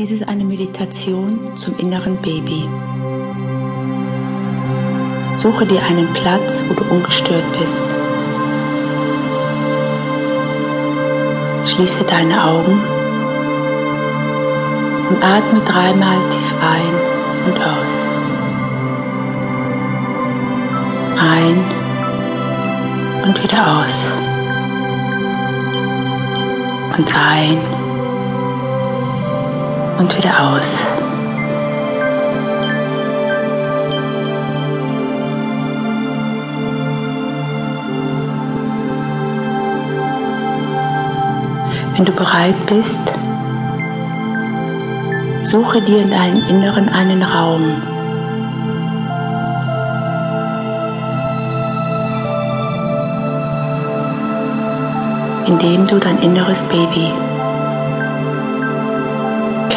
Dies ist eine Meditation zum inneren Baby. Suche dir einen Platz, wo du ungestört bist. Schließe deine Augen und atme dreimal tief ein und aus. Ein und wieder aus. Und ein und wieder aus. Wenn du bereit bist, suche dir in deinem Inneren einen Raum. in dem du dein inneres Baby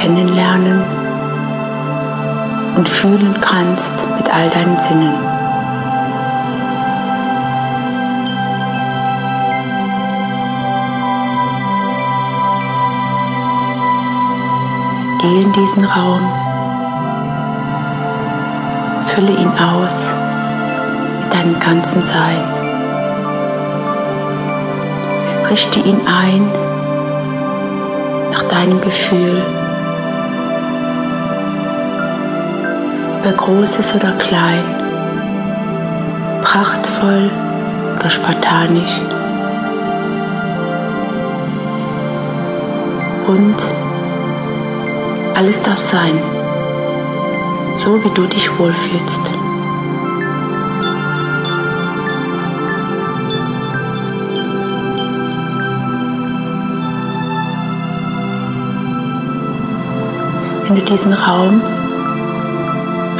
kennenlernen und fühlen kannst mit all deinen Sinnen. Geh in diesen Raum, fülle ihn aus mit deinem ganzen Sein. Richte ihn ein nach deinem Gefühl ob groß ist oder klein, prachtvoll oder spartanisch. Und alles darf sein, so wie du dich wohlfühlst. Wenn du diesen Raum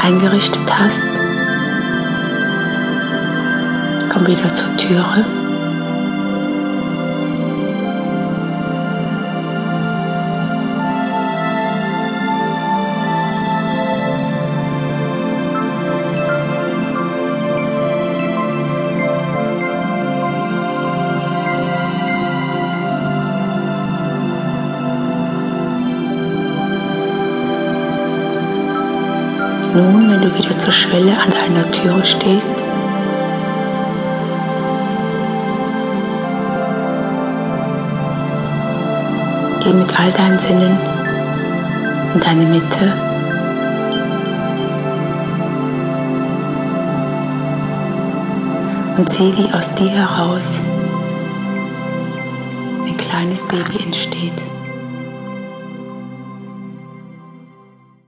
eingerichtet hast. Komm wieder zur Türe. Nun, wenn du wieder zur Schwelle an deiner Türe stehst, geh mit all deinen Sinnen in deine Mitte. Und sieh, wie aus dir heraus ein kleines Baby entsteht.